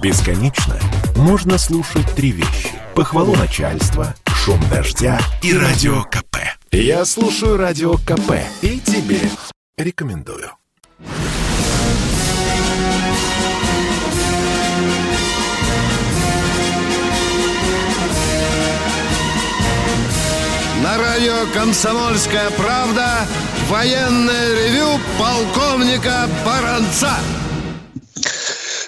Бесконечно можно слушать три вещи. Похвалу начальства, шум дождя и радио КП. Я слушаю радио КП и тебе рекомендую. На радио «Комсомольская правда» военное ревю полковника Баранца.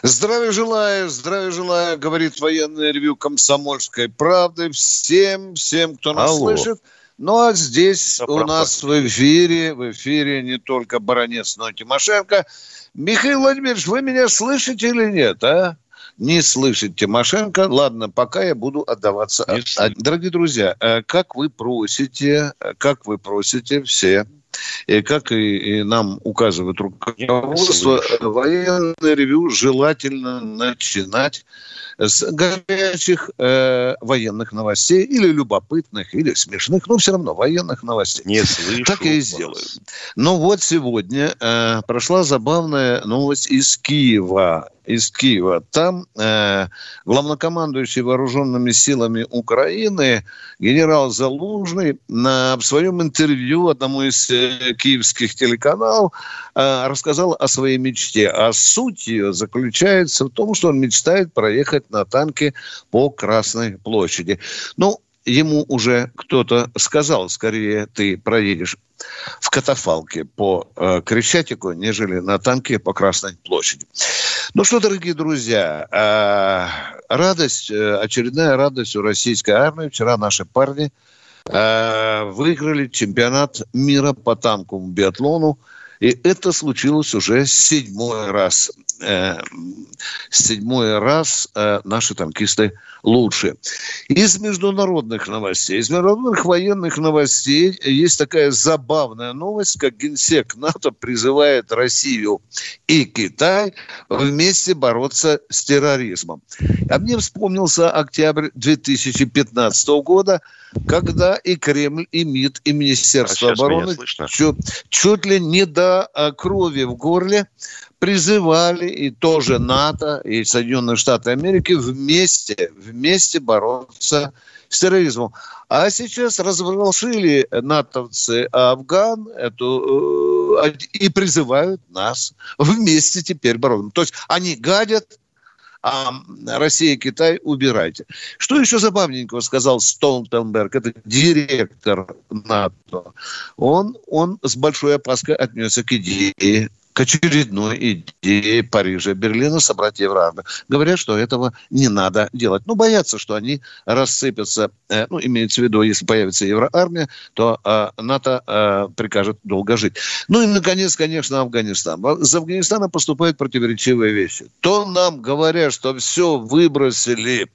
Здравия желаю, здравия желаю, говорит военное ревю «Комсомольской правды» всем, всем, кто нас Алло. слышит. Ну а здесь Да, у нас в эфире, в эфире не только Баранец, но и Тимошенко. Михаил Владимирович, вы меня слышите или нет, а? Не слышит Тимошенко. Ладно, пока я буду отдаваться. Не слышу. Дорогие друзья, э, как вы просите, э, как вы просите все, как и, и нам указывает руководство, э, военное ревю желательно начинать с горячих э, военных новостей или любопытных, или смешных, но все равно военных новостей. Не слышу. Так я и вас. сделаю. Ну вот сегодня э, прошла забавная новость из Киева. Из Киева. Там э, главнокомандующий вооруженными силами Украины генерал Залужный на, в своем интервью одному из э, киевских телеканалов э, рассказал о своей мечте. А суть ее заключается в том, что он мечтает проехать на танке по Красной площади. Ну, ему уже кто-то сказал, скорее ты проедешь в катафалке по э, Крещатику, нежели на танке по Красной площади. Ну что, дорогие друзья, э, радость, э, очередная радость у российской армии. Вчера наши парни э, выиграли чемпионат мира по танковому биатлону. И это случилось уже седьмой раз. Э, седьмой раз э, наши танкисты лучше. Из международных новостей, из международных военных новостей есть такая забавная новость, как генсек НАТО призывает Россию и Китай вместе бороться с терроризмом. А мне вспомнился октябрь 2015 года, когда и Кремль, и МИД, и А Министерство меня обороны чуть, чуть ли не до а, крови в горле призывали и тоже НАТО, и Соединенные Штаты Америки вместе, вместе бороться с терроризмом. А сейчас разворошили натовцы Афган эту, э, и призывают нас вместе теперь бороться. То есть они гадят, а Россия и Китай убирайте. Что еще забавненького сказал Столтенберг, это директор НАТО. Он, он с большой опаской отнесся к идее очередной идее Парижа, Берлина собрать Евроармию. Говорят, что этого не надо делать. Ну, боятся, что они рассыпятся. Э, ну, имеется в виду, если появится Евроармия, то э, НАТО э, прикажет долго жить. Ну и, наконец, конечно, Афганистан. Из Афганистана поступают противоречивые вещи. То нам говорят, что все выбросили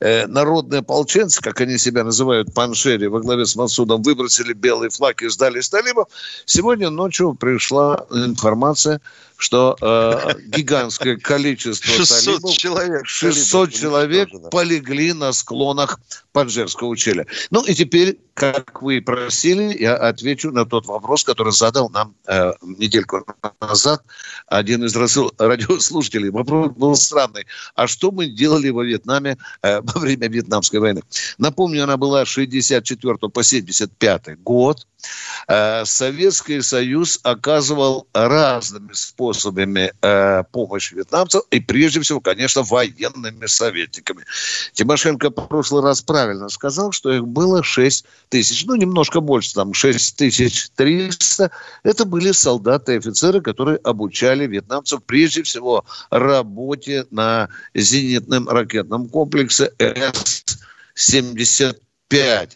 э, народные ополченцы, как они себя называют, паншери, во главе с Масудом, выбросили белый флаг и сдали талибов. Сегодня ночью пришла информация, Klasse что э, гигантское количество 600 талибов, человек. 600 талибов человек полегли на склонах Паджерского ущелья. Ну и теперь, как вы просили, я отвечу на тот вопрос, который задал нам э, недельку назад один из радиослушателей. Вопрос был странный. А что мы делали во Вьетнаме э, во время Вьетнамской войны? Напомню, она была с 64 по 75 год. Э, Советский Союз оказывал разными способами э, помощь вьетнамцам, и прежде всего, конечно, военными советниками. Тимошенко в прошлый раз правильно сказал, что их было 6 тысяч, ну, немножко больше, там, 6 тысяч 300. Это были солдаты и офицеры, которые обучали вьетнамцев прежде всего работе на зенитном ракетном комплексе С-75.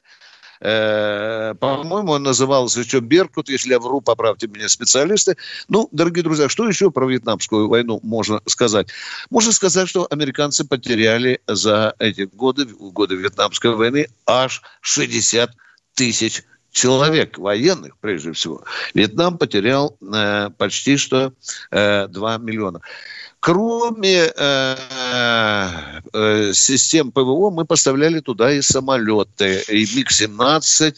Э, По-моему, он назывался еще Беркут, если я вру, поправьте меня специалисты. Ну, дорогие друзья, что еще про Вьетнамскую войну можно сказать? Можно сказать, что американцы потеряли за эти годы, годы Вьетнамской войны, аж 60 тысяч человек, военных прежде всего. Вьетнам потерял э, почти что э, 2 миллиона. Кроме э, э, систем ПВО, мы поставляли туда и самолеты, и МиГ-17,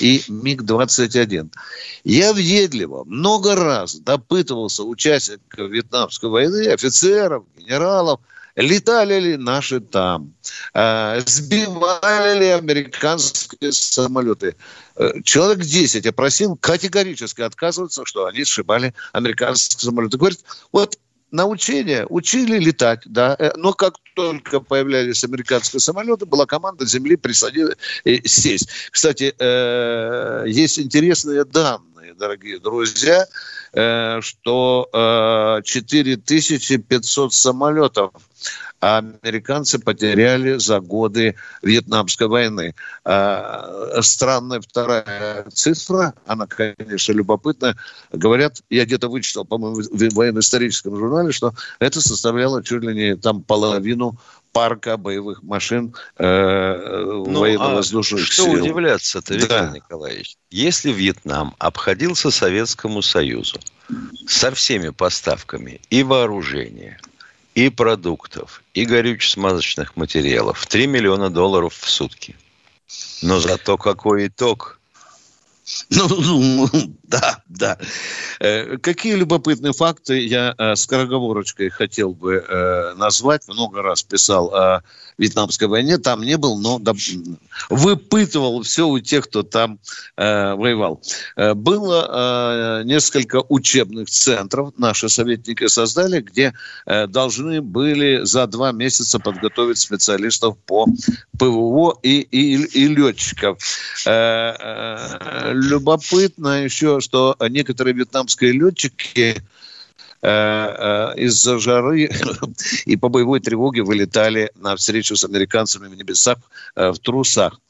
и МиГ-21. Я въедливо много раз допытывался участников Вьетнамской войны, офицеров, генералов, летали ли наши там, э, сбивали ли американские самолеты. Э, человек 10 опросил, категорически отказываются, что они сшибали американские самолеты. Говорит, вот на учения учили летать, да, э, но как только появлялись американские самолеты, была команда земли присадить и сесть. Кстати, э, есть интересные данные, дорогие друзья, э, что 4500 самолетов американцы потеряли за годы Вьетнамской войны. А, странная вторая цифра, она, конечно, любопытная. Говорят, я где-то вычитал, по-моему, в военно-историческом журнале, что это составляло чуть ли не там половину парка боевых машин э, ну, военно-воздушных а что сил. Что удивляться-то, Виктор да. Николаевич? Если Вьетнам обходился Советскому Союзу со всеми поставками и вооружения, и продуктов, и горюче-смазочных материалов. 3 миллиона долларов в сутки. Но зато какой итог? Ну, ну, да, да. Э, какие любопытные факты я э, скороговорочкой хотел бы э, назвать. Много раз писал о Вьетнамской войне. Там не был, но выпытывал все у тех, кто там э, воевал. Э, было э, несколько учебных центров, наши советники создали, где э, должны были за два месяца подготовить специалистов по ПВО и, и, и летчиков. Э, э, любопытно еще, что некоторые вьетнамские летчики из-за жары и по боевой тревоге вылетали на встречу с американцами в небесах э, в трусах.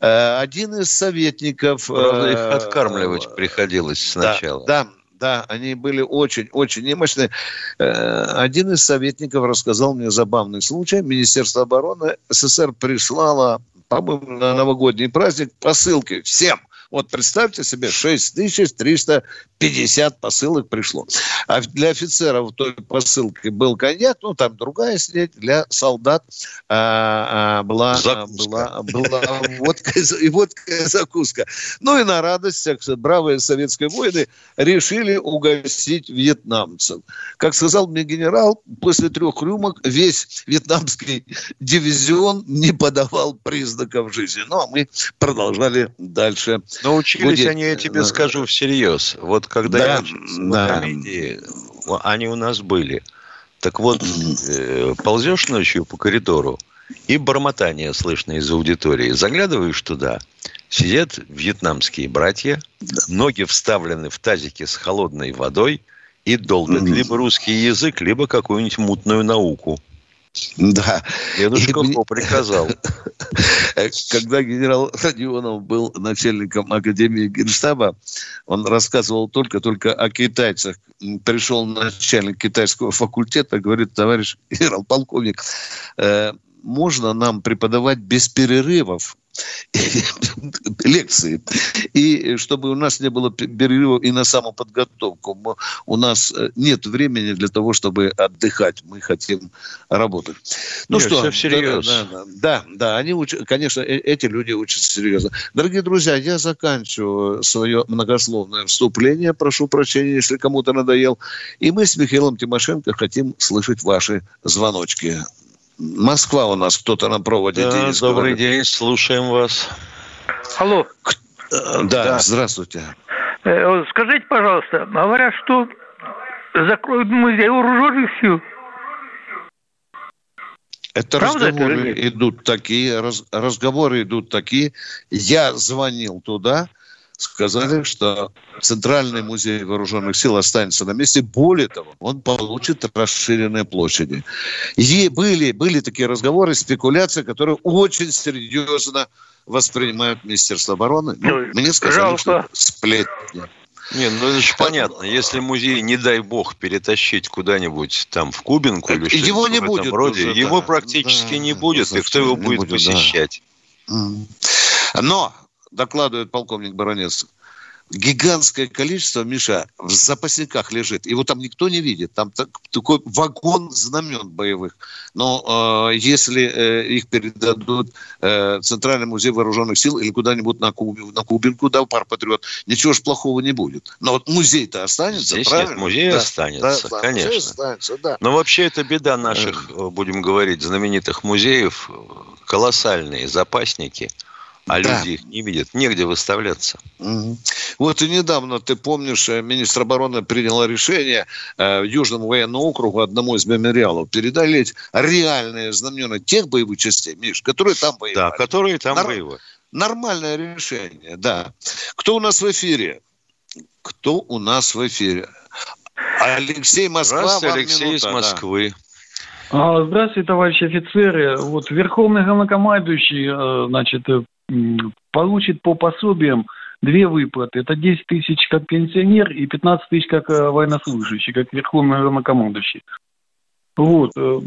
Один из советников... Правда, их откармливать приходилось сначала. Да, да да, они были очень-очень немощные. Один из советников рассказал мне забавный случай. Министерство обороны СССР прислало, по-моему, на новогодний праздник посылки всем – вот представьте себе, 6350 посылок пришло. А для офицеров той посылки был коньяк, ну, там другая снять, для солдат а, а, была, была, была водка и водка закуска. Ну и на радость, бравые советские воины решили угостить вьетнамцев. Как сказал мне генерал, после трех рюмок весь вьетнамский дивизион не подавал признаков жизни. Ну, а мы продолжали дальше Научились будет... они, я тебе скажу всерьез. Вот когда да, я да. комедии, они у нас были. Так вот, э, ползешь ночью по коридору, и бормотание слышно из аудитории. Заглядываешь туда, сидят вьетнамские братья, ноги вставлены в тазики с холодной водой и долбят либо русский язык, либо какую-нибудь мутную науку. Да. Дедушка и... приказал. Когда генерал Родионов был начальником Академии Генштаба, он рассказывал только-только о китайцах. Пришел начальник китайского факультета, говорит, товарищ генерал-полковник, э, можно нам преподавать без перерывов лекции. И чтобы у нас не было перерывов и на самоподготовку. У нас э, нет времени для того, чтобы отдыхать. Мы хотим работать. Ну нет, что, всерьез. Да, да, да, да, они учат, конечно, э, эти люди учатся серьезно. Дорогие друзья, я заканчиваю свое многословное вступление. Прошу прощения, если кому-то надоел. И мы с Михаилом Тимошенко хотим слышать ваши звоночки. Москва у нас кто-то на проводе. Да, Денис добрый говорит. день, слушаем вас. Алло. Да, да. здравствуйте. Э, скажите, пожалуйста, говорят, что закроют музей вооруженных сил. Это Правда разговоры это идут такие, раз, разговоры идут такие. Я звонил туда, сказали, что Центральный музей вооруженных сил останется на месте. Более того, он получит расширенные площади. И были, были такие разговоры, спекуляции, которые очень серьезно воспринимают Министерство обороны. Ну, ну мне сказали, Пожалуйста. что сплетни. Не, ну это же понятно. Если музей, не дай бог, перетащить куда-нибудь там в Кубинку или что-то его не в будет роде, уже, его да. практически да, не будет, и кто его будет, будет посещать? Да. Но докладывает полковник Баранец, гигантское количество, Миша, в запасниках лежит. Его там никто не видит. Там так, такой вагон знамен боевых. Но э, если э, их передадут э, Центральный музей вооруженных сил или куда-нибудь на, Куб, на Кубинку, да, пар патриот, ничего ж плохого не будет. Но вот музей-то останется, Здесь правильно? нет, музей да, останется, да, конечно. Музей останется, да. Но вообще это беда наших, э. будем говорить, знаменитых музеев. Колоссальные запасники – а да. люди их не видят, негде выставляться. Угу. Вот и недавно, ты помнишь, э, министр обороны принял решение э, Южному военному округу одному из мемориалов передать реальные знамена тех боевых частей, Миш, которые там воевали. Да, которые там Нор... воевали. Нормальное решение, да. Кто у нас в эфире? Кто у нас в эфире? Алексей Москва. Здравствуйте, Алексей минута, из Москвы. Да. Здравствуйте, товарищи офицеры. Вот Верховный главнокомандующий, э, значит, получит по пособиям две выплаты. Это 10 тысяч как пенсионер и 15 тысяч как э, военнослужащий, как верховный главнокомандующий. Вот. Э,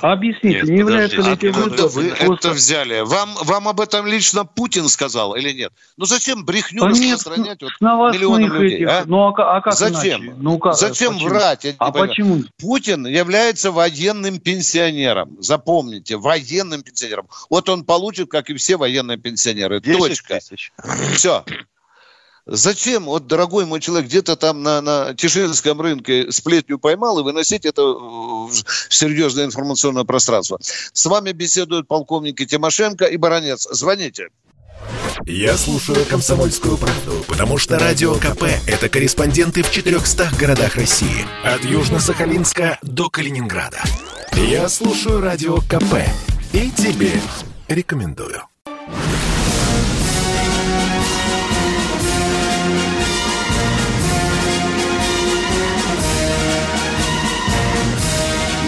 объясните, нет, не является ли эти выплаты... вы просто... это взяли? Вам, вам об этом лично Путин сказал или нет? Ну зачем брехню а распространять вот миллионам людей? Этих... А? Ну, а, а как зачем? Иначе? Ну, как, зачем почему? врать? а почему? Путин является военным пенсионером. Запомните, военным пенсионером. Вот он получит, как и все военные пенсионеры. Точка. Тысяч. Все. Зачем, вот, дорогой мой человек, где-то там на, на Тишинском рынке сплетню поймал и выносить это в серьезное информационное пространство? С вами беседуют полковники Тимошенко и Баранец. Звоните. Я слушаю «Комсомольскую правду», потому что «Радио КП» — это корреспонденты в 400 городах России. От Южно-Сахалинска до Калининграда. Я слушаю «Радио КП» и тебе рекомендую.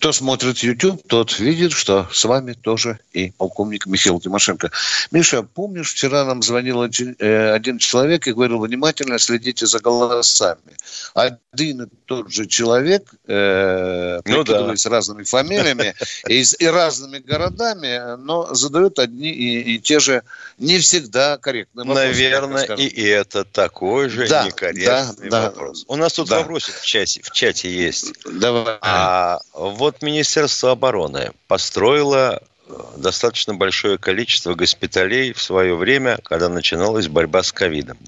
Кто смотрит YouTube, тот видит, что с вами тоже и полковник Михаил Тимошенко. Миша, помнишь, вчера нам звонил один, э, один человек и говорил, внимательно следите за голосами. Один и тот же человек, э, ну, да. с разными фамилиями и, и разными городами, но задает одни и, и те же не всегда корректные вопросы. Наверное, и это такой же да, некорректный да, вопрос. Да, У нас тут да. вопросик в чате, в чате есть. Давай. А вот вот Министерство обороны построило э, достаточно большое количество госпиталей в свое время, когда начиналась борьба с ковидом.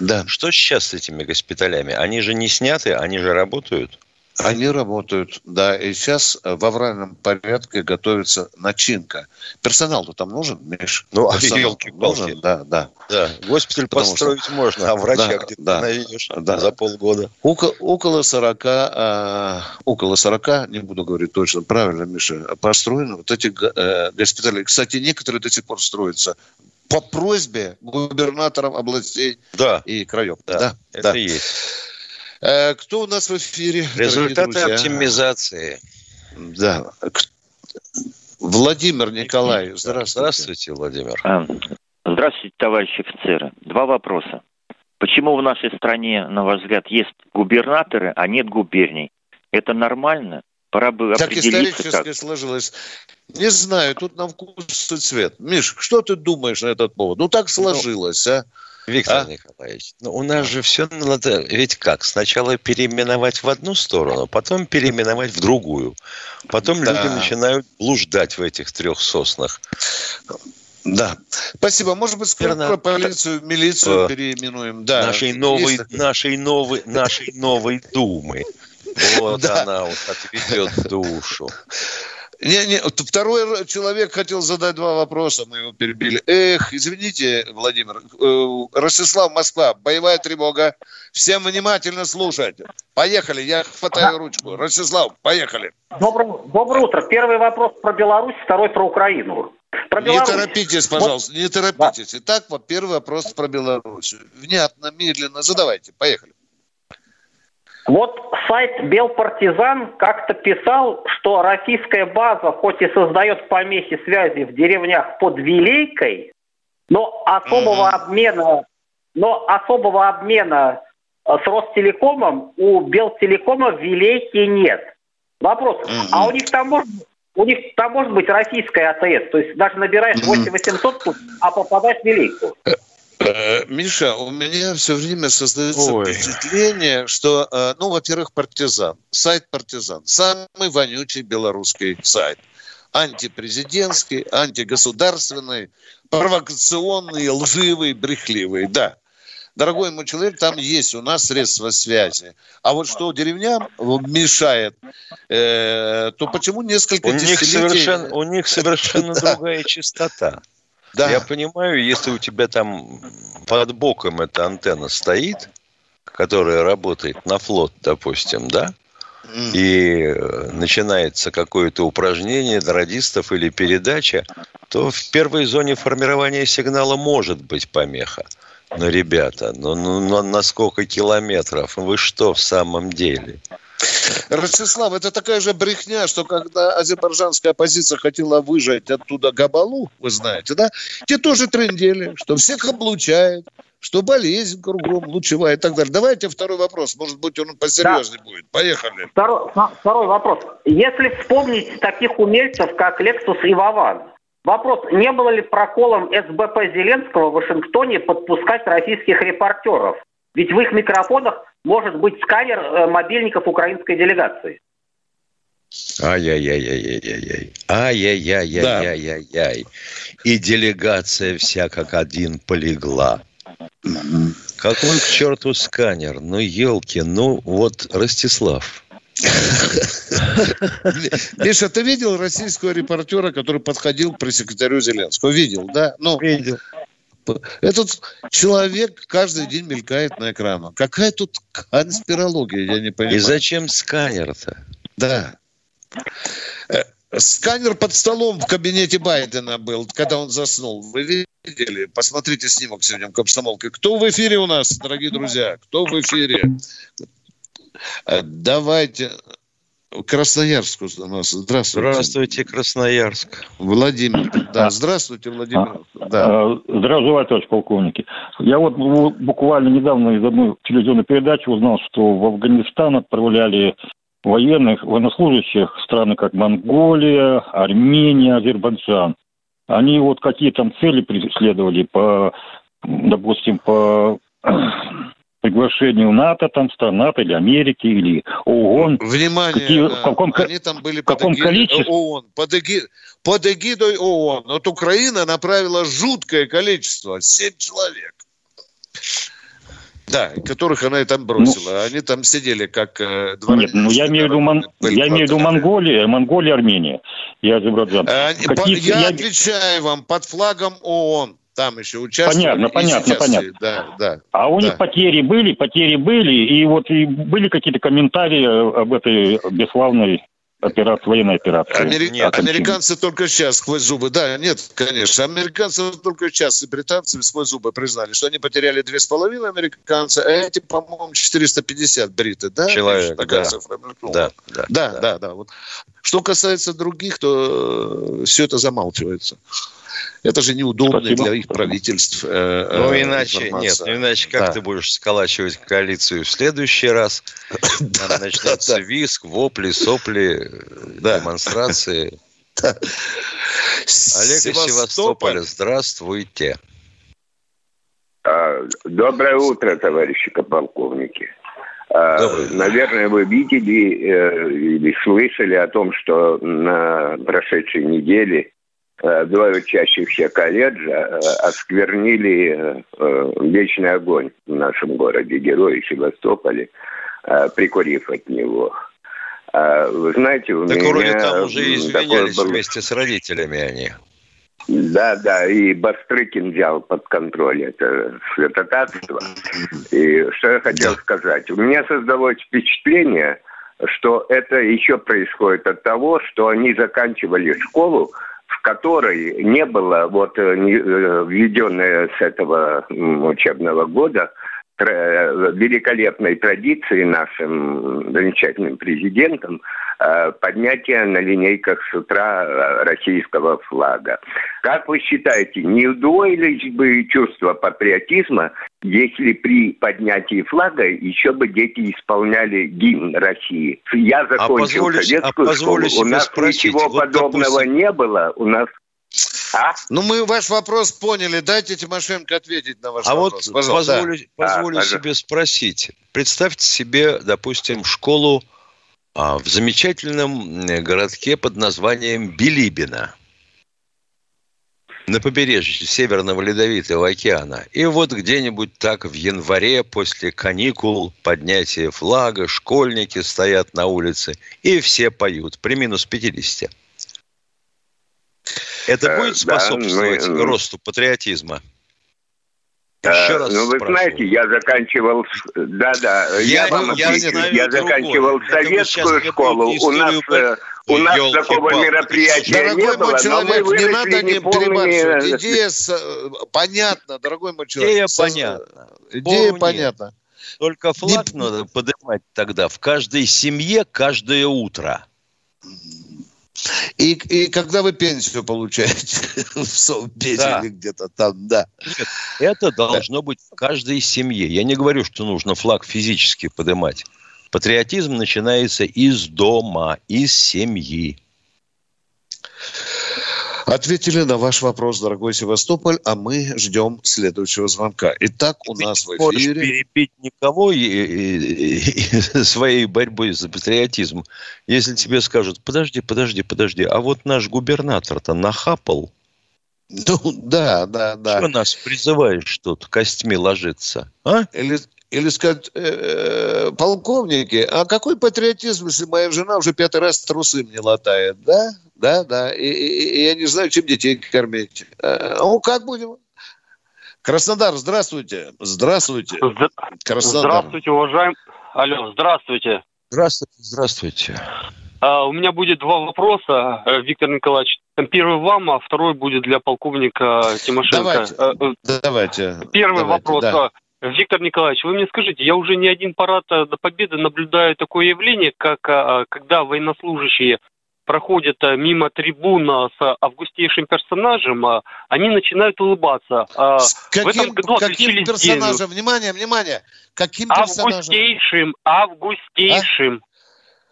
Да. Что сейчас с этими госпиталями? Они же не сняты, они же работают. Они работают, да, и сейчас э, в авральном порядке готовится начинка. Персонал-то там нужен, Миш? Ну, а елки нужен, да, да. Да, госпиталь Потому построить что... можно, а врача да, где-то да, найдешь да. за полгода. Около, около 40, а, около 40, не буду говорить точно, правильно, Миша, построены вот эти э, госпитали. Кстати, некоторые до сих пор строятся по просьбе губернаторов областей да. и краев. Да, да это да. есть. Э, кто у нас в эфире? Результаты оптимизации. Да. Владимир Николаев, здравствуйте. Здравствуйте, Владимир. А, здравствуйте, товарищи офицеры. Два вопроса. Почему в нашей стране, на ваш взгляд, есть губернаторы, а нет губерний? Это нормально? Пора бы так исторически как. сложилось. Не знаю, тут на вкус и цвет. Миш, что ты думаешь на этот повод? Ну, так ну, сложилось, ну, а? Виктор а? Николаевич, ну у нас же все надо, ведь как, сначала переименовать в одну сторону, потом переименовать в другую. Потом да. люди начинают блуждать в этих трех соснах. Да. Спасибо. Может быть, скоро Верно. полицию, милицию э, переименуем. Да. Нашей новой, нашей новой, нашей новой думы. Вот да. она вот отведет душу. Не, не, второй человек хотел задать два вопроса, мы его перебили. Эх, извините, Владимир. Э, Ростислав, Москва, боевая тревога. Всем внимательно слушать. Поехали, я хватаю ручку. Ростислав, поехали. Доброе, доброе утро. Первый вопрос про Беларусь, второй про Украину. Про Не торопитесь, пожалуйста, вот. не торопитесь. Итак, вот первый вопрос про Беларусь. Внятно, медленно задавайте. Поехали. Вот сайт Белпартизан как-то писал, что российская база хоть и создает помехи связи в деревнях под Вилейкой, но особого mm-hmm. обмена, но особого обмена э, с Ростелекомом у Белтелекома в Вилейке нет. Вопрос, mm-hmm. а у них там можно, у них там может быть российская АТС, то есть даже набираешь 8800, а попадаешь в Великую. Э, Миша, у меня все время создается Ой. впечатление, что, э, ну, во-первых, партизан, сайт партизан, самый вонючий белорусский сайт. Антипрезидентский, антигосударственный, провокационный, лживый, брехливый, да. Дорогой мой человек, там есть у нас средства связи. А вот что деревням мешает, э, то почему несколько у них совершенно, У них совершенно другая частота. Да. Я понимаю, если у тебя там под боком эта антенна стоит, которая работает на флот, допустим, да, и э, начинается какое-то упражнение радистов или передача, то в первой зоне формирования сигнала может быть помеха. Но, ребята, ну, ну, ну на сколько километров? Вы что в самом деле? Ростислав, это такая же брехня, что когда азербайджанская оппозиция хотела выжать оттуда Габалу, вы знаете, да, те тоже трендели, что всех облучает, что болезнь кругом, лучевая и так далее. Давайте второй вопрос, может быть, он посерьезнее да. будет. Поехали. Второй, второй вопрос. Если вспомнить таких умельцев, как Лексус и Вован, Вопрос, не было ли проколом СБП Зеленского в Вашингтоне подпускать российских репортеров? Ведь в их микрофонах может быть сканер э, мобильников украинской делегации. Ай-яй-яй-яй-яй-яй. Ай-яй-яй-яй-яй-яй. И делегация вся как один полегла. Какой к черту сканер? Ну, елки, ну вот Ростислав. Миша, ты видел российского репортера, который подходил к пресс-секретарю Зеленского? Видел, да? Ну, видел. Этот человек каждый день мелькает на экранах. Какая тут конспирология, я не понимаю. И зачем сканер-то? Да. Э, сканер под столом в кабинете Байдена был, когда он заснул. Вы видели? Посмотрите снимок сегодня в комсомолке. Кто в эфире у нас, дорогие друзья? Кто в эфире? Э, давайте Красноярск у нас. Здравствуйте. Здравствуйте, Красноярск. Владимир. Да, здравствуйте, Владимир. А, да. Здравствуйте, товарищ полковники. Я вот буквально недавно из одной телевизионной передачи узнал, что в Афганистан отправляли военных, военнослужащих страны, как Монголия, Армения, Азербайджан. Они вот какие там цели преследовали по, допустим, по приглашению НАТО, там, стран НАТО или Америки, или ООН. Внимание, Какие, в каком, они там были в каком под количестве? ООН, под, эги, под эгидой ООН. Вот Украина направила жуткое количество, 7 человек. Да, которых она и там бросила. Ну, они там сидели как э, Нет, ну я имею в виду, Мон... я имею в виду Монголия, Монголия, Армения и Азербайджан. А, Какие... Я, я отвечаю вам, под флагом ООН там еще участвовали. Понятно, понятно, понятно. Да, да, а у да. них потери были, потери были, и вот и были какие-то комментарии об этой бесславной операции, военной операции. Амери... Нет, американцы только сейчас сквозь зубы. Да, нет, конечно. Американцы только сейчас и британцы сквозь зубы признали, что они потеряли две с половиной американца, а эти, по-моему, 450 бриты, да? Человек, да. Да, да, да, да, да. Вот. Что касается других, то э, все это замалчивается. Это же неудобно Спасибо. для их правительств. Э, ну, э, иначе, нет, ну, иначе как да. ты будешь сколачивать коалицию в следующий раз? Там начнется виск, вопли, сопли, демонстрации. Олег из Севастополя, здравствуйте. А, доброе утро, товарищи полковники. А, наверное, вы видели э, или слышали о том, что на прошедшей неделе два учащихся колледжа э, осквернили э, вечный огонь в нашем городе, герои Севастополе, прикурив от него. Вы знаете, у так меня... вроде там уже извинялись был... вместе с родителями они. Да, да, и Бастрыкин взял под контроль это святотатство. И что я хотел сказать. У меня создалось впечатление, что это еще происходит от того, что они заканчивали школу в которой не было вот э, э, введенная с этого учебного года великолепной традиции нашим замечательным президентом Э, поднятие на линейках с утра э, российского флага. Как вы считаете, не удвоились бы чувство патриотизма, если при поднятии флага еще бы дети исполняли гимн России? Я закончил а позволю, советскую а школу, у нас спросить, ничего вот, подобного допустим... не было, у нас а? Ну, мы ваш вопрос поняли. Дайте Тимошенко ответить на ваш а вопрос. А вот позволю, да. позволю а, себе спросить. Представьте себе, допустим, школу а, в замечательном городке под названием Билибино на побережье Северного Ледовитого океана. И вот где-нибудь так в январе после каникул, поднятия флага, школьники стоят на улице, и все поют при минус 50. Это э, будет способствовать да, мы... росту патриотизма? Еще раз ну, вы спрашиваю. знаете, я заканчивал... Да-да, я, я вам я, отвечу. Я заканчивал советскую школу. У нас... Э, у нас такого мероприятия дорогой не было, человек, не надо не перебарщивать. Идея с... Э, понятна, дорогой мой человек. Идея понятна. Идея понятна. Только флаг не... надо поднимать тогда в каждой семье каждое утро. И, и когда вы пенсию получаете в Совбезе да. или где-то там, да. Это должно быть в каждой семье. Я не говорю, что нужно флаг физически поднимать. Патриотизм начинается из дома, из семьи. Ответили на ваш вопрос, дорогой Севастополь, а мы ждем следующего звонка. Итак, у Ты нас в эфире... Не перепить никого и, и, и, своей борьбой за патриотизм, если тебе скажут, подожди, подожди, подожди, а вот наш губернатор-то нахапал. Ну, да, да, да. Что нас призываешь тут костьми ложиться, а? Или, или сказать, э, полковники, а какой патриотизм, если моя жена уже пятый раз трусы мне латает, да? Да, да, и, и, и я не знаю, чем детей кормить. Э, ну, как будем? Краснодар, здравствуйте. Здравствуйте. Краснодар. Здравствуйте, уважаемый. Алло, здравствуйте. Здравствуйте, здравствуйте. А, у меня будет два вопроса, э, Виктор Николаевич. Первый вам, а второй будет для полковника Тимошенко. Давайте. давайте Первый давайте, вопрос. Да. Виктор Николаевич, вы мне скажите, я уже не один парад э, до победы наблюдаю такое явление, как э, когда военнослужащие проходят э, мимо трибуна с августейшим персонажем, они начинают улыбаться. С каким, В этом году каким персонажем? День. Внимание, внимание! Каким персонажем? Августейшим, августейшим.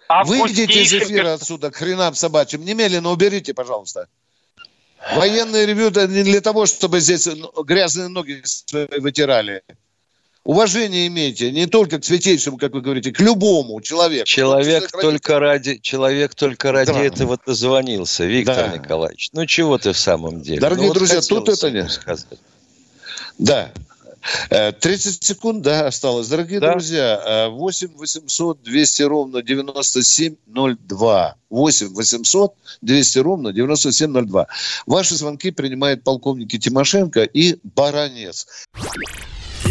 А? Выйдите из эфира перс... отсюда, к хренам собачьим. Немедленно уберите, пожалуйста. Военные ревю не для того, чтобы здесь грязные ноги вытирали. Уважение имейте не только к святейшему, как вы говорите, к любому человеку. Человек только ради, человек только ради да. этого дозвонился, Виктор да. Николаевич. Ну чего ты в самом деле? Дорогие ну, друзья, тут это не сказать. Да. 30 э, секунд, да, осталось. Дорогие да. друзья, 8 800 200 ровно 9702. 8 800 200 ровно 9702. Ваши звонки принимает полковники Тимошенко и Баранец.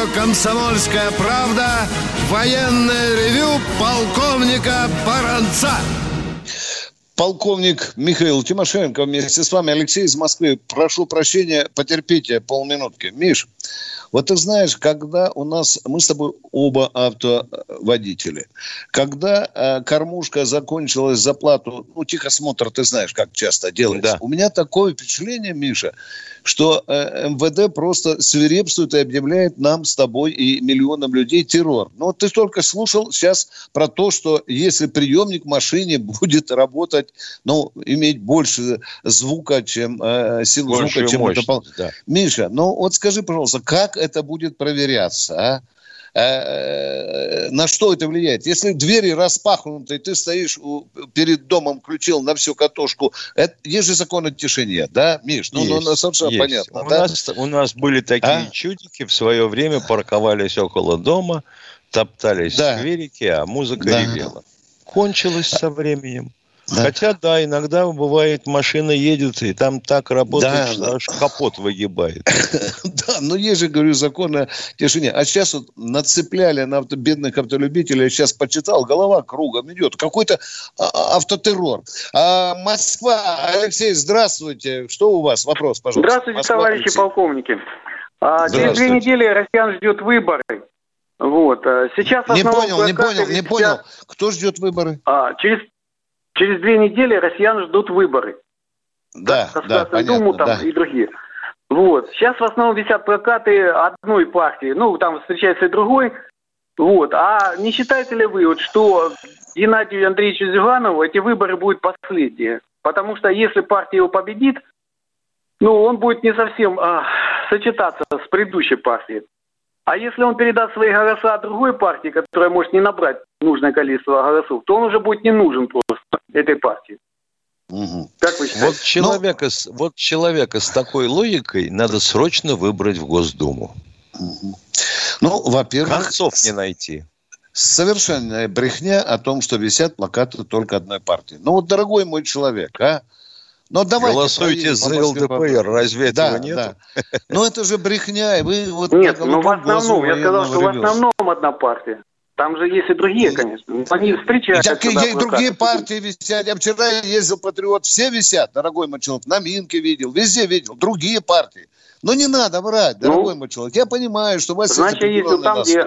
Радио «Комсомольская правда» Военное ревю полковника Баранца. Полковник Михаил Тимошенко вместе с вами, Алексей из Москвы. Прошу прощения, потерпите полминутки. Миш, вот ты знаешь, когда у нас, мы с тобой оба автоводители, когда э, кормушка закончилась за плату, ну, тихосмотр, ты знаешь, как часто делается. Да. У меня такое впечатление, Миша, что э, МВД просто свирепствует и объявляет нам с тобой и миллионам людей террор. Ну, вот ты только слушал сейчас про то, что если приемник в машине будет работать, ну, иметь больше звука, чем э, силу звука, чем это... Да. Миша, ну вот скажи, пожалуйста, как это будет проверяться, а? Э, э, на что это влияет? Если двери распахнуты, ты стоишь перед домом, включил на всю катушку, это, есть же закон о тишине, да, Миш? Ну, ну есть, ну совершенно есть. понятно. У, да? нас, у нас были такие а? чудики, в свое время парковались около дома, топтались да. скверики, а музыка да. ревела. Кончилось со временем. Да. Хотя, да, иногда бывает, машина едет, и там так работает, да, что да. аж капот выгибает. Да, но есть же, говорю, закон о тишине. А сейчас вот нацепляли на авто, бедных автолюбителей, сейчас почитал, голова кругом идет. Какой-то а, а, автотеррор. А, Москва, Алексей, здравствуйте. Что у вас? Вопрос, пожалуйста. Здравствуйте, Москва, товарищи Алексей. полковники. А, через две недели россиян ждет выборы. Вот. Сейчас не понял, не понял, не понял. Кто ждет выборы? А, через Через две недели россиян ждут выборы. Да, да, понятно, Думу там да. и другие. Вот. Сейчас в основном висят плакаты одной партии. Ну, там встречается и другой. Вот. А не считаете ли вы, вот, что Геннадию Андреевичу Зюганову эти выборы будут последние? Потому что если партия его победит, ну, он будет не совсем а, сочетаться с предыдущей партией. А если он передаст свои голоса другой партии, которая может не набрать нужное количество голосов, то он уже будет не нужен просто этой партии. Угу. Как вы считаете? Вот человека, ну, с, вот человека с такой логикой надо срочно выбрать в Госдуму. Угу. Ну, во-первых... Концов не найти. Совершенная брехня о том, что висят плакаты только одной партии. Ну вот, дорогой мой человек, а, но давайте Голосуйте за ЛДПР, разве этого да, нет? Да. Но это же брехня. Вы вот нет, ну в основном, я сказал, что в основном одна партия. Там же есть и другие, конечно. Они встречаются. Так и, и другие партии висят. Я вчера ездил патриот, все висят, дорогой мой человек. На Минке видел, везде видел. Другие партии. Но не надо врать, ну, дорогой ну, мой человек. Я понимаю, что у вас значит, если там, где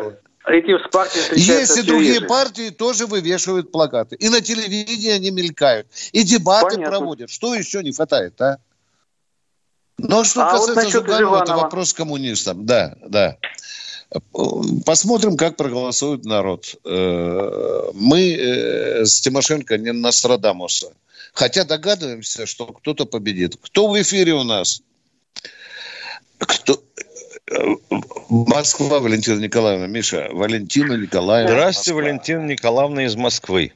эти партии Есть и другие реже. партии тоже вывешивают плакаты. И на телевидении они мелькают. И дебаты Понятно. проводят. Что еще не хватает, а? Ну, а что а касается вот Зюганова, это вопрос коммунистам. Да, да. Посмотрим, как проголосует народ. Э, мы э, с Тимошенко не Нострадамуса. Хотя догадываемся, что кто-то победит. Кто в эфире у нас? Кто? Москва, Валентина Николаевна. Миша, Валентина Николаевна. Здравствуйте, Москва. Валентина Николаевна из Москвы.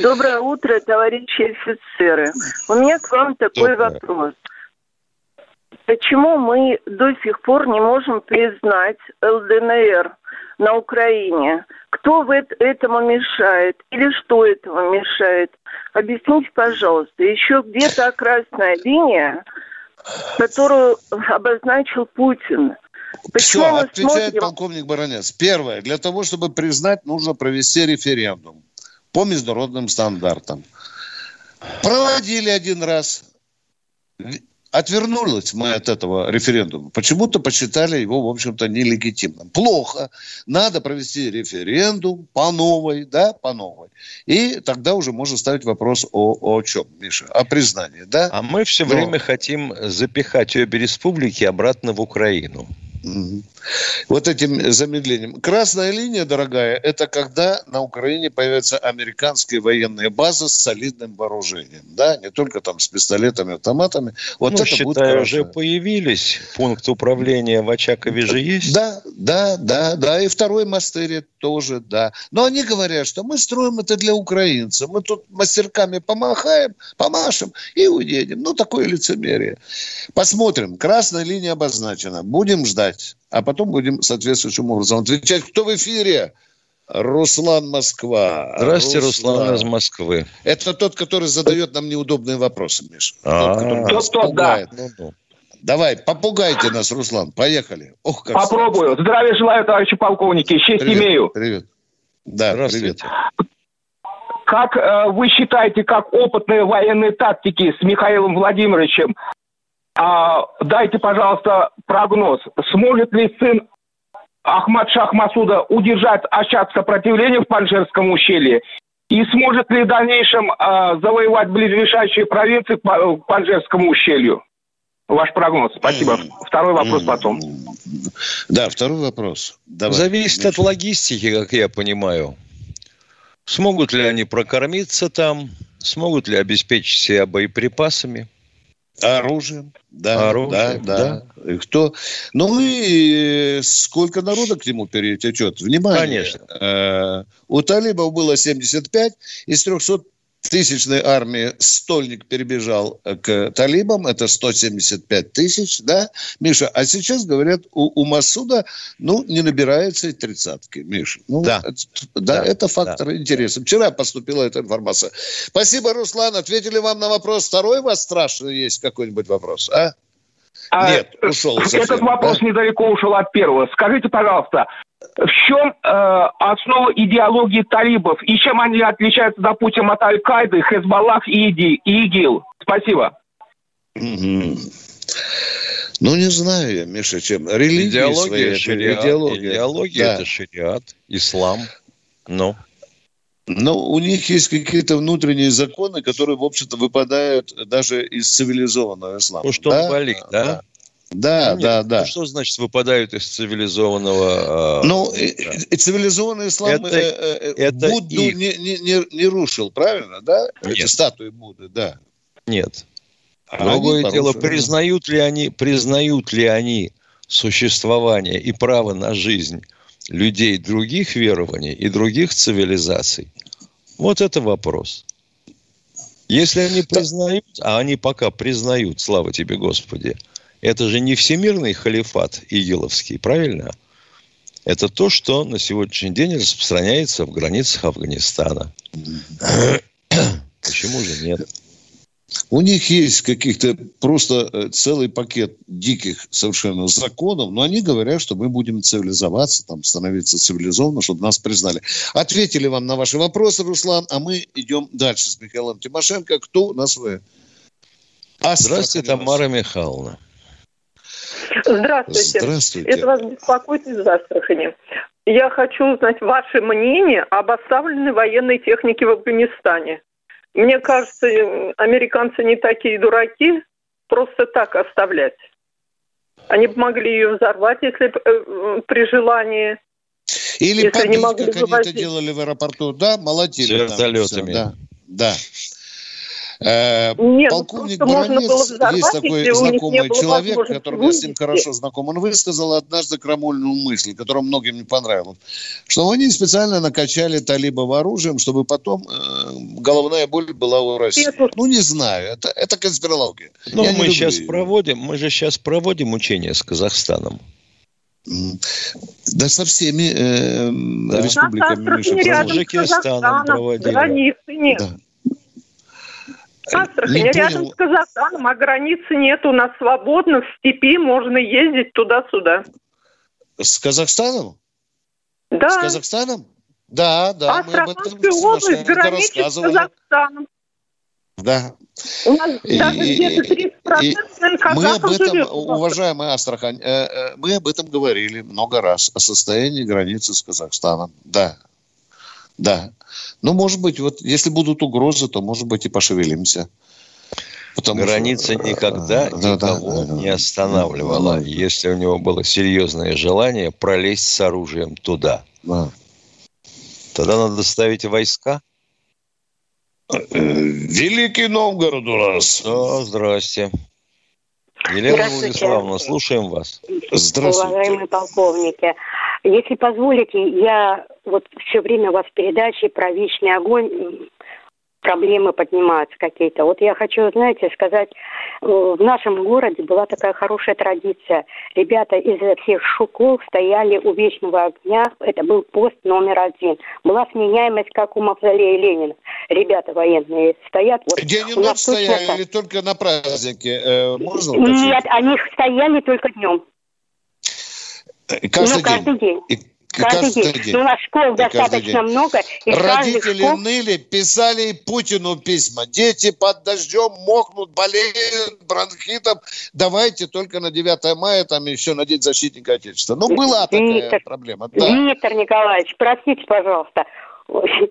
Доброе утро, товарищи офицеры. У меня к вам такой Доброе. вопрос. Почему мы до сих пор не можем признать ЛДНР на Украине? Кто в этому мешает? Или что этому мешает? Объясните, пожалуйста. Еще где-то красная линия, которую обозначил Путин. Почему Все, отвечает смотрим... полковник Баранец. Первое. Для того, чтобы признать, нужно провести референдум по международным стандартам. Проводили один раз Отвернулись мы от этого референдума. Почему-то посчитали его, в общем-то, нелегитимным. Плохо. Надо провести референдум по новой, да, по новой. И тогда уже можно ставить вопрос о, о чем, Миша? О признании, да? А мы все Но... время хотим запихать обе республики обратно в Украину. Вот этим замедлением. Красная линия, дорогая, это когда на Украине появятся американские военные базы с солидным вооружением. Да, не только там с пистолетами, автоматами. Вот ну, это считаю, будет уже появились. Пункт управления в Очакове же есть. Да, да, да, да. И второй мастыре тоже, да. Но они говорят, что мы строим это для украинцев. Мы тут мастерками помахаем, помашем и уедем. Ну, такое лицемерие. Посмотрим. Красная линия обозначена. Будем ждать. А потом будем соответствующим образом отвечать. Кто в эфире? Руслан Москва. Здравствуйте, Руслан, Руслан из Москвы. Это тот, который задает нам неудобные вопросы, Миша. Тот, тот, тот, да. Ну, ну. Давай, попугайте нас, Руслан. Поехали. Ох, как Попробую. Страшно. Здравия желаю, товарищи полковники. Честь привет, имею. Привет. Да, привет. Как э, вы считаете, как опытные военные тактики с Михаилом Владимировичем, э, дайте, пожалуйста, прогноз. Сможет ли сын Ахмад Шах Масуда удержать очаг сопротивления в Панжерском ущелье? И сможет ли в дальнейшем э, завоевать ближайшие провинции к Панжерскому ущелью? Ваш прогноз. Спасибо. Второй вопрос потом. Да, второй вопрос. Давай. Зависит от логистики, как я понимаю. Смогут ли они прокормиться там? Смогут ли обеспечить себя боеприпасами? Оружием, да, Оружие, да, да, да. И кто? Ну и сколько народа к нему перетечет? Внимание. Конечно. Э, у талибов было 75 из 300 тысячной армии стольник перебежал к талибам, это 175 тысяч, да, Миша? А сейчас, говорят, у, у Масуда, ну, не набирается и тридцатки, Миша. Ну, да. Это, да, да, это фактор да. интереса. Вчера поступила эта информация. Спасибо, Руслан. Ответили вам на вопрос. Второй у вас страшный есть какой-нибудь вопрос, а? А, Нет, ушел совсем, Этот вопрос да? недалеко ушел от первого. Скажите, пожалуйста, в чем э, основа идеологии талибов и чем они отличаются, допустим, от Аль-Каиды, Хезбаллах и, ИГИЛ? Спасибо. Mm-hmm. Ну, не знаю я, Миша, чем. Религия идеология, своя, шариат, идеология. Идеология да. – это шариат, ислам. Ну. Но у них есть какие-то внутренние законы, которые, в общем-то, выпадают даже из цивилизованного ислама. Ну, что да? он балик, да? Да, ну, да, да. Ну, что значит выпадают из цивилизованного? Э, ну, да. цивилизованный ислам это, э, э, это Будду их. не, не, не рушил, правильно, да? Нет. Эти статуи Будды, да. Нет. А Другое дело, признают ли они, признают ли они существование и право на жизнь людей других верований и других цивилизаций? Вот это вопрос. Если они признают, а они пока признают, слава тебе, Господи, это же не всемирный халифат игиловский, правильно? Это то, что на сегодняшний день распространяется в границах Афганистана. Почему же нет? У них есть каких-то просто э, целый пакет диких совершенно законов, но они говорят, что мы будем цивилизоваться, там, становиться цивилизованно, чтобы нас признали. Ответили вам на ваши вопросы, Руслан, а мы идем дальше с Михаилом Тимошенко. Кто у нас вы? Здравствуйте, Тамара Михайловна. Здравствуйте. Здравствуйте. Это вас беспокоит из Астрахани. Я хочу узнать ваше мнение об оставленной военной технике в Афганистане. Мне кажется, американцы не такие дураки, просто так оставлять. Они бы могли ее взорвать, если э, при желании. Или если побить, не могли как они это делали в аэропорту. Да, молодец. Вертолетами. Да, да. Э, Нет, ну, полковник Баранец, есть такой знакомый человек, который я с ним хорошо знаком, он высказал однажды крамольную мысль, которая многим не понравилась, что они специально накачали талибов оружием, чтобы потом э, головная боль была у России. Ну, не знаю, это, это конспирология. Ну, мы сейчас ее. проводим, мы же сейчас проводим учения с Казахстаном. Да со всеми э, да. республиками. Миша, с Казахстаном проводили. Границы нет. Да. Астрахань, не рядом с Казахстаном, а границы нет, у нас свободно, в степи можно ездить туда-сюда. С Казахстаном? Да. С Казахстаном? Да, да. Астраханская область граничит с Казахстаном. Да. У нас и, даже где-то 30% и, Мы об этом, живет. уважаемая Астрахань, э, э, мы об этом говорили много раз, о состоянии границы с Казахстаном. Да, да. Ну, может быть, вот если будут угрозы, то, может быть, и пошевелимся. Потому Граница что... никогда да, никого да, не останавливала, да. если у него было серьезное желание пролезть с оружием туда. Да. Тогда надо ставить войска. Э, Великий Новгород у нас. О, здрасте. Елена Владиславовна, слушаем вас. Здравствуйте. Уважаемые полковники, если позволите, я вот все время у вас передачи про вечный огонь проблемы поднимаются какие-то. Вот я хочу, знаете, сказать, э, в нашем городе была такая хорошая традиция. Ребята из всех школ стояли у вечного огня. Это был пост номер один. Была сменяемость, как у мавзолея Ленина. Ребята военные стоят. Вот, День и ночь стояли или только на празднике? Э, можно Нет, они стояли только днем. Каждый, ну, каждый день. Каждый, каждый день. Ну, у нас школ и достаточно много. И Родители школ... ныли, писали Путину письма. Дети под дождем мокнут, болеют бронхитом. Давайте только на 9 мая, там еще на День защитника Отечества. Ну, была такая Виктор, проблема. Да. Виктор Николаевич, простите, пожалуйста.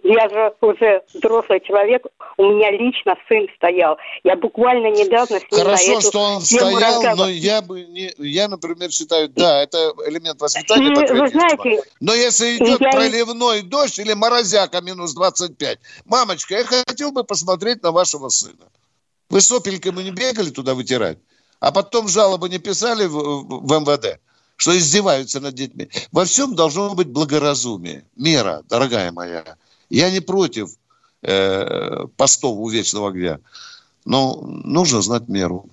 Я же уже взрослый человек, у меня лично сын стоял. Я буквально недавно с ним Хорошо, на что он стоял, но я бы не, я, например, считаю, да, это элемент воспитания. И, вы знаете, но если идет я... проливной дождь или морозяка минус 25, мамочка, я хотел бы посмотреть на вашего сына. Вы сопельками не бегали туда вытирать, а потом жалобы не писали в, в МВД? Что издеваются над детьми. Во всем должно быть благоразумие, мера, дорогая моя. Я не против э, постов у вечного огня. Но нужно знать меру.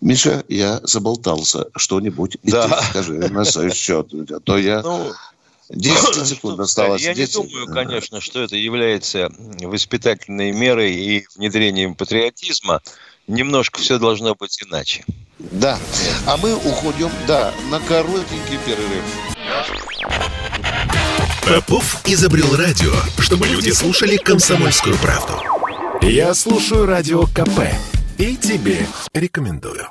Миша, я заболтался. Что-нибудь да. ты скажи на свой счет. А то я... Ну, 10 секунд осталось. Я 10... не думаю, конечно, что это является воспитательной мерой и внедрением патриотизма. Немножко все должно быть иначе. Да. А мы уходим, да, на коротенький перерыв. Попов изобрел радио, чтобы люди слушали комсомольскую правду. Я слушаю радио КП и тебе рекомендую.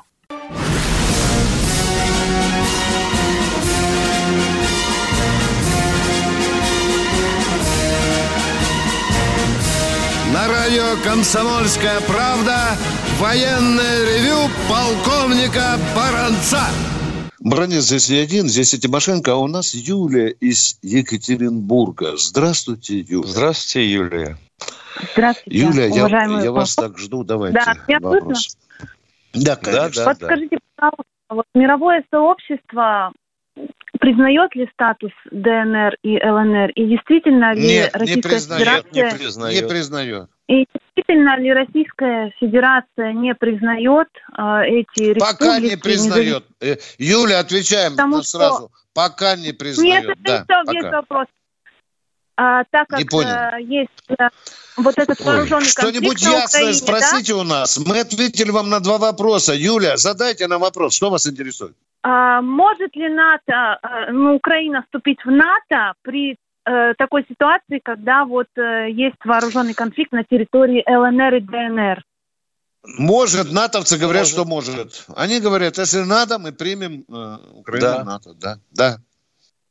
На радио «Комсомольская правда» военное ревю полковника Баранца. Бронец здесь не один, здесь и Тимошенко, а у нас Юлия из Екатеринбурга. Здравствуйте, Юля. Здравствуйте, Юлия. Здравствуйте, Юлия, я, я вас так жду, давайте да, вопрос. Да, конечно. Да, да, Подскажите, пожалуйста, вот мировое сообщество признает ли статус ДНР и ЛНР? И действительно ли Нет, Российская не признает, Федерация... Не признает. Не признает. И действительно ли Российская Федерация не признает э, эти республики? Пока не признает. Независ... Э, Юля, отвечаем Потому сразу. Что... Пока не признает. Нет, да, это есть вопрос. А, так как э, есть э, вот этот вооруженный Что-нибудь ясное Украине, спросите да? у нас. Мы ответили вам на два вопроса. Юля, задайте нам вопрос. Что вас интересует? А, может ли НАТО, э, ну, Украина вступить в НАТО при э, такой ситуации, когда вот э, есть вооруженный конфликт на территории ЛНР и ДНР? Может, натовцы говорят, может. что может. Они говорят, если надо, мы примем э, Украину да. в НАТО. Да, да,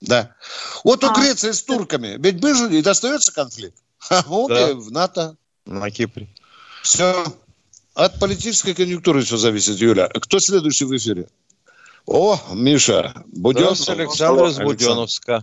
да. Вот а. у Греции с турками, ведь был же и достается конфликт. А вот да. и в НАТО. На Кипре. Все. От политической конъюнктуры все зависит, Юля. Кто следующий в эфире? О, Миша, Буденовск. Александр из Буденовска.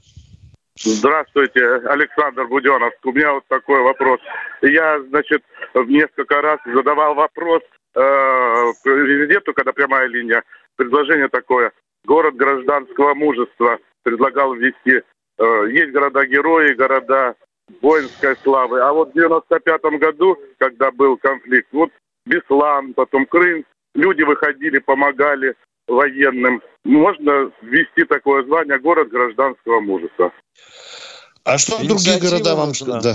Здравствуйте, Александр Буденовск. У меня вот такой вопрос. Я, значит, несколько раз задавал вопрос э, президенту, когда прямая линия. Предложение такое. Город гражданского мужества предлагал ввести. Э, есть города-герои, города воинской славы. А вот в 95 году, когда был конфликт, вот Беслан, потом Крым, люди выходили, помогали военным. Можно ввести такое звание город гражданского мужества. А что другие города вам... Да, да.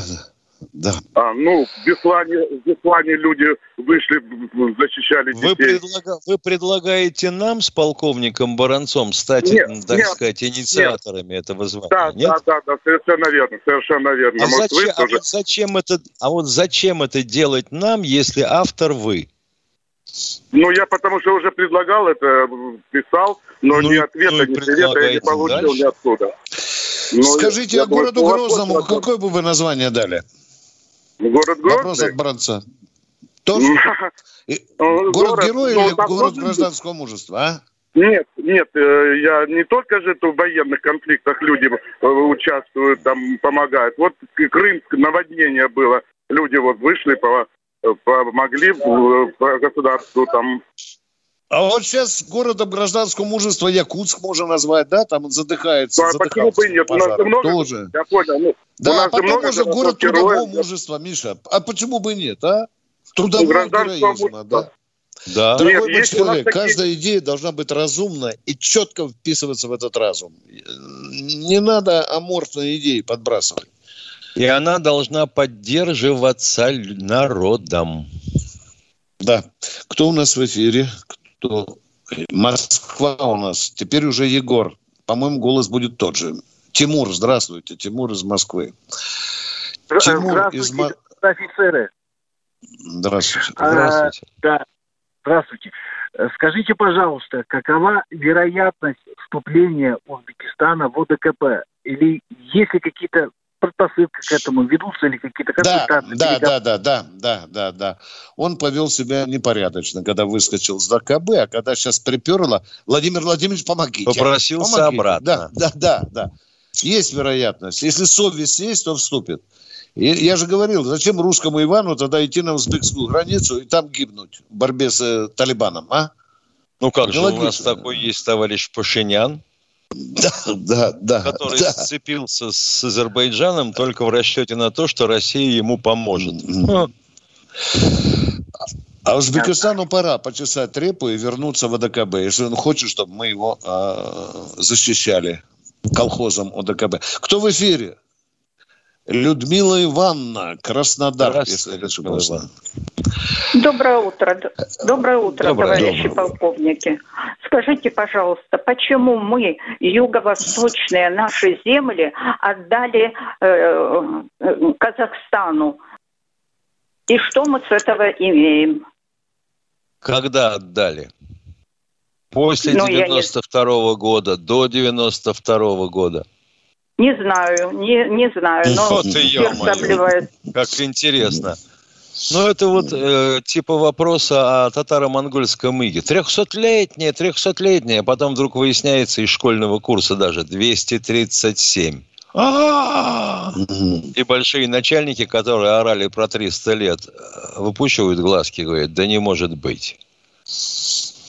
Да. А, ну, в Беслане, в Беслане люди вышли, защищали детей. Вы, предлага, вы предлагаете нам с полковником Баранцом стать, нет, так нет, сказать, инициаторами нет. этого звания? Да, нет? да, да, да, совершенно верно, совершенно верно. А, зачем, а, вот зачем это, а вот зачем это делать нам, если автор вы? Ну, я потому что уже предлагал это, писал, но ну, ни ответа, ну, ни совета я не получил дальше. ниоткуда. Но Скажите, а городу Грозному какое бы вы название дали? Город Грозный? Вопрос от Бранца. Тоже? Ну, Город-герой или ну, город гражданского мужества, а? Нет, нет, э, я не только же в военных конфликтах люди э, участвуют, там помогают. Вот Крымск наводнение было, люди вот вышли, помогли государству там а вот сейчас городом гражданского мужества Якутск можно назвать, да? Там он задыхается. Ну, а почему бы нет? У нас много, тоже. Я понял. Ну, да, а потом можно город трудового мужества, Миша. А почему бы нет, а? Трудового героизма, да? Да. Дорогой Нет, человек, такие... каждая идея должна быть разумна и четко вписываться в этот разум. Не надо аморфные идеи подбрасывать. И она должна поддерживаться народом. Да. Кто у нас в эфире? Кто? Москва у нас. Теперь уже Егор. По-моему, голос будет тот же. Тимур, здравствуйте. Тимур из Москвы. Тимур из Москвы. Офицеры. Здравствуйте. А, здравствуйте. Да. Здравствуйте. Скажите, пожалуйста, какова вероятность вступления Узбекистана в ОДКБ? Или есть ли какие-то предпосылки к этому ведутся или какие-то консультации? Да, да, да, да, да, да, да. Он повел себя непорядочно, когда выскочил с ДКБ, а когда сейчас приперло, Владимир Владимирович, помогите. Попросился помогите. обратно. Да, да, да, да. Есть вероятность. Если совесть есть, то вступит. И я же говорил, зачем русскому Ивану тогда идти на узбекскую границу и там гибнуть в борьбе с э, Талибаном, а? Ну как же, у нас такой есть товарищ Пашинян. Да, да, да, который да. сцепился с Азербайджаном только в расчете на то, что Россия ему поможет. Ну, А Узбекистану пора почесать репу и вернуться в ОДКБ, если он хочет, чтобы мы его э, защищали колхозом ОДКБ. Кто в эфире? Людмила Ивановна, Краснодар, не ошибаюсь. Доброе утро. Доброе утро, Доброе, товарищи доброе. полковники. Скажите, пожалуйста, почему мы юго-восточные наши земли отдали э, э, Казахстану? И что мы с этого имеем? Когда отдали? После Ну, я не- 92 года, до 92 года. Не знаю, не, не знаю, но Вот ты, сердце обливает. Как интересно. Ну, это вот э, типа вопроса о татаро-монгольском иге. Трехсотлетняя, трехсотлетняя, а потом вдруг выясняется из школьного курса даже 237. И большие начальники, которые орали про 300 лет, э, выпущивают глазки и говорят, да не может быть.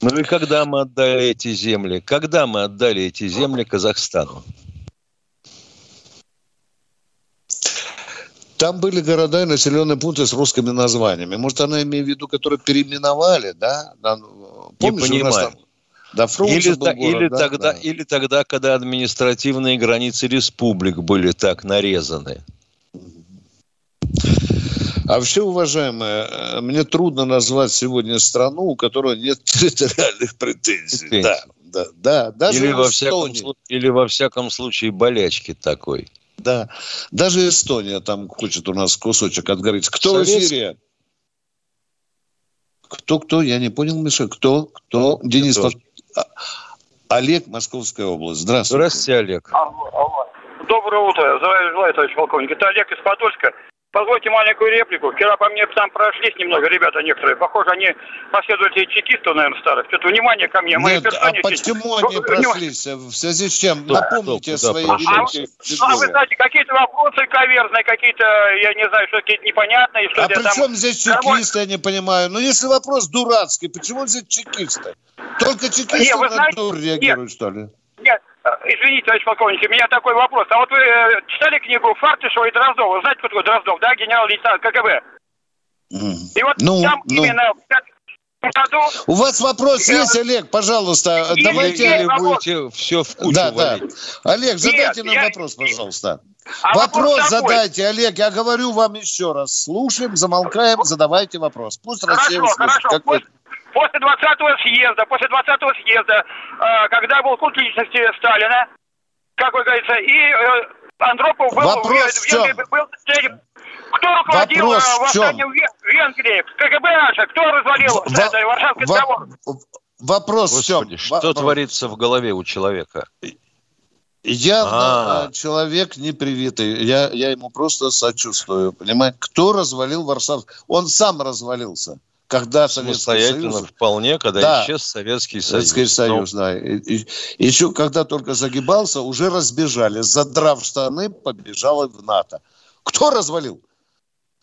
Ну и когда мы отдали эти земли? Когда мы отдали эти земли Казахстану? Там были города и населенные пункты с русскими названиями. Может, она имеет в виду, которые переименовали, да? Да, Помнишь, не у нас понимаю. там- Да, Или, город, или да, тогда, да. или тогда, когда административные границы республик были так нарезаны. А вообще, уважаемые, э, мне трудно назвать сегодня страну, у которой нет территориальных претензий. Претензий. Да, да, да. Даже или, во всяком, или во всяком случае болячки такой. Да. Даже Эстония там хочет у нас кусочек отгореть. Кто в Советский- эфире? Кто, кто? Я не понял, Миша. Кто? Кто? Денис. Кто? А- Олег, Московская область. Здравствуйте. Здравствуйте, Олег. Доброе утро, желаю, желаю, товарищ полковник. Это Олег из Подольска. Позвольте маленькую реплику. Вчера по мне там прошлись немного ребята некоторые. Похоже, они последователи чекистов, наверное, старых. Что-то внимание ко мне. Нет, а почему они прошлись? В связи с чем? Стоп, Напомните стоп, свои куда А, великие а вы фигуры. знаете, какие-то вопросы каверзные, какие-то, я не знаю, что какие-то непонятные, что А при там... чем здесь чекисты, я не понимаю? Ну, если вопрос дурацкий, почему здесь чекисты? Только чекисты Не, вы на знаете- дур реагируют, что ли? Нет, извините, товарищ полковник, у меня такой вопрос. А вот вы э, читали книгу Фартышева и Дроздова? Знаете, кто такой Дроздов, да? Генерал-лейтенант КГБ. И вот Ну, там ну. именно году... У вас вопрос Я- есть, Олег? Пожалуйста, Есть, давайте... Или вопрос. будете все в кучу Да, да. Олег, задайте Нет, нам я- вопрос, пожалуйста. А вопрос вопрос такой. задайте, Олег. Я говорю вам еще раз. Слушаем, замолкаем, задавайте вопрос. Пусть Россия Хорошо, услышит. хорошо. Как вы- После, после 20-го съезда, после 20-го съезда, э, когда был культ личности Сталина, как вы говорится, и э, Андропов был... Вопрос в чем? Венгрии был кто руководил Вопрос э, в восстанием в Вен- Венгрии? КГБ наше. Кто развалил Во- это, Варшавский во- договор? Вопрос в чем? Господи, что творится в голове у человека? Явно А. э, человек непривитый. Я, я ему просто сочувствую. Понимаете? Кто развалил Варшав? Он сам развалился. Когда Советский Самостоятельно Союз... вполне, когда Да. исчез Советский Союз. Советский Союз, Ну, да. И- и- еще когда только загибался, уже разбежали. Задрав штаны, побежал в НАТО. Кто развалил?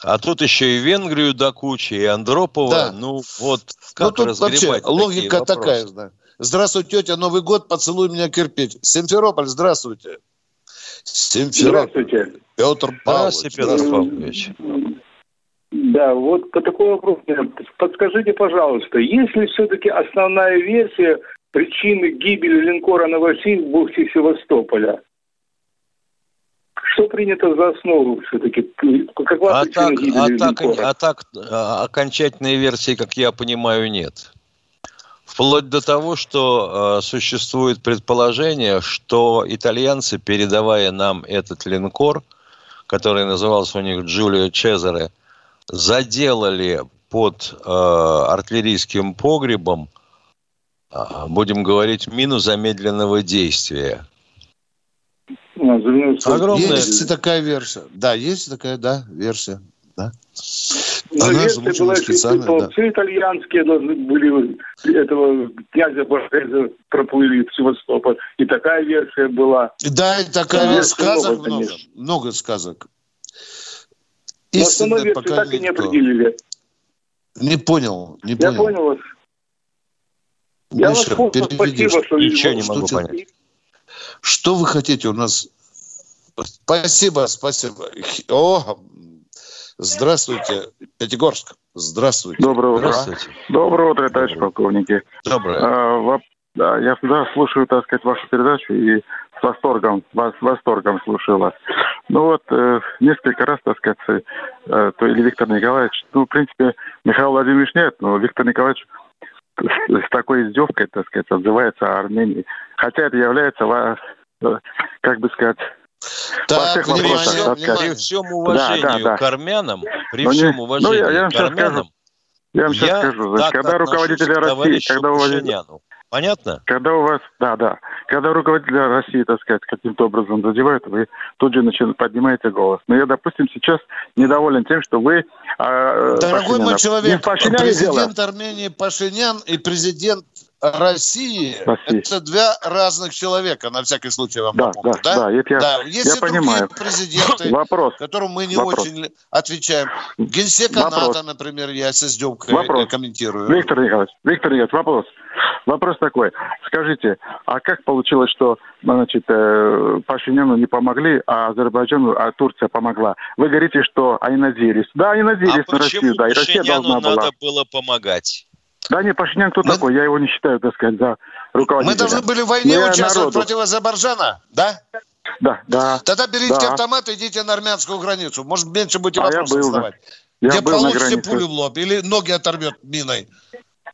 А тут еще и Венгрию до кучи, и Андропова. Да. Ну, вот ну, как тут разгребать вообще логика вопросы? такая. Да. Здравствуй, тетя, Новый год, поцелуй меня кирпич. Симферополь, здравствуйте. Симферополь. Здравствуйте. Петр Павлович. Здравствуйте, Петр Павлович. Да, вот по такой вопрос. Подскажите, пожалуйста, есть ли все-таки основная версия причины гибели линкора «Новосиль» в бухте Севастополя? Что принято за основу все-таки? Какова А так, гибели а, так, а так а, окончательной версии, как я понимаю, нет. Вплоть до того, что э, существует предположение, что итальянцы, передавая нам этот линкор, который назывался у них Джулио Чезаре, заделали под э, артиллерийским погребом, э, будем говорить, мину замедленного действия. За- Огромная- Есть такая версия. Да, есть такая, да, версия. Да. Но Она версия была, специально, что да. все итальянские должны были этого князя Боргезе проплыли в Севастополь. И такая версия была. Да, и такая версия. сказок много, много. конечно. Сказок. Но пока так и не определили. Не понял, не Я понял. понял вас. Я вас Миша, понял, переведи, спасибо, что Ничего не что могу тебе- понять. Что вы хотите у нас? Спасибо, спасибо. О, здравствуйте, Пятигорск. Здравствуйте. Доброе утро. Здравствуйте. Доброе утро, товарищ полковники. Доброе. А, воп- да, я всегда слушаю, так сказать, вашу передачу и восторгом, вас с восторгом слушаю вас. Ну вот, э, несколько раз, так сказать, э, то или Виктор Николаевич, ну, в принципе, Михаил Владимирович нет, но Виктор Николаевич с, с такой издевкой, так сказать, отзывается о Армении. Хотя это является, э, как бы сказать, всех при, всем, так при всем уважению Да, да, да. к армянам, при Ну, не- всем ну, уважению я- я вам к армянам, скажу. Я вам сейчас я скажу, значит, так когда руководители России, когда у вас- Пашиняну. Понятно? Когда у вас, да, да, когда руководители России, так сказать, каким-то образом задевают, вы тут же начи- поднимаете голос. Но я, допустим, сейчас недоволен тем, что вы... а, Дорогой мой Пашиняна- Не человек, дело. президент Армении Пашинян и президент России России. это два разных человека, на всякий случай вам Да, напомню. да, да, это я- Есть я и другие понимаю. президенты, Вопрос. которым мы не Вопрос. очень отвечаем. Генсека Вопрос. НАТО, например, я с издевкой Вопрос. э, комментирую. Виктор Николаевич, Виктор Николаевич, вопрос. Вопрос такой. Скажите, а как получилось, что значит, э, Пашиняну не помогли, а Азербайджану, а Турция помогла? Вы говорите, что они надеялись. Да, они надеялись а на почему Россию, да, и Россия Пашиняну должна была. надо было помогать? Да не, Пашинян кто такой? Я его не считаю, так сказать, за руководителя. Мы должны были в войне я участвовать народу. против Азербайджана, да? Да, да. Тогда берите да. автомат и идите на армянскую границу. Может, меньше будете А вопросов задавать. Я Где был на получите пулю в лоб или ноги оторвет миной.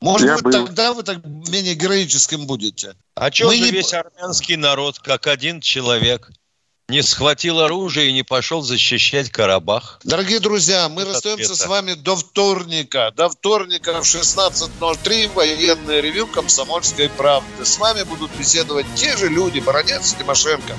Может Я быть, был. тогда вы так менее героическим будете. А Мы же не- весь армянский народ, как один человек, не схватил оружие и не пошел защищать Карабах? Дорогие друзья, мы расстаемся ответа. с вами до вторника. До вторника в 16.03 военное ревю «Комсомольской правды». С вами будут беседовать те же люди, Баранец и Тимошенко.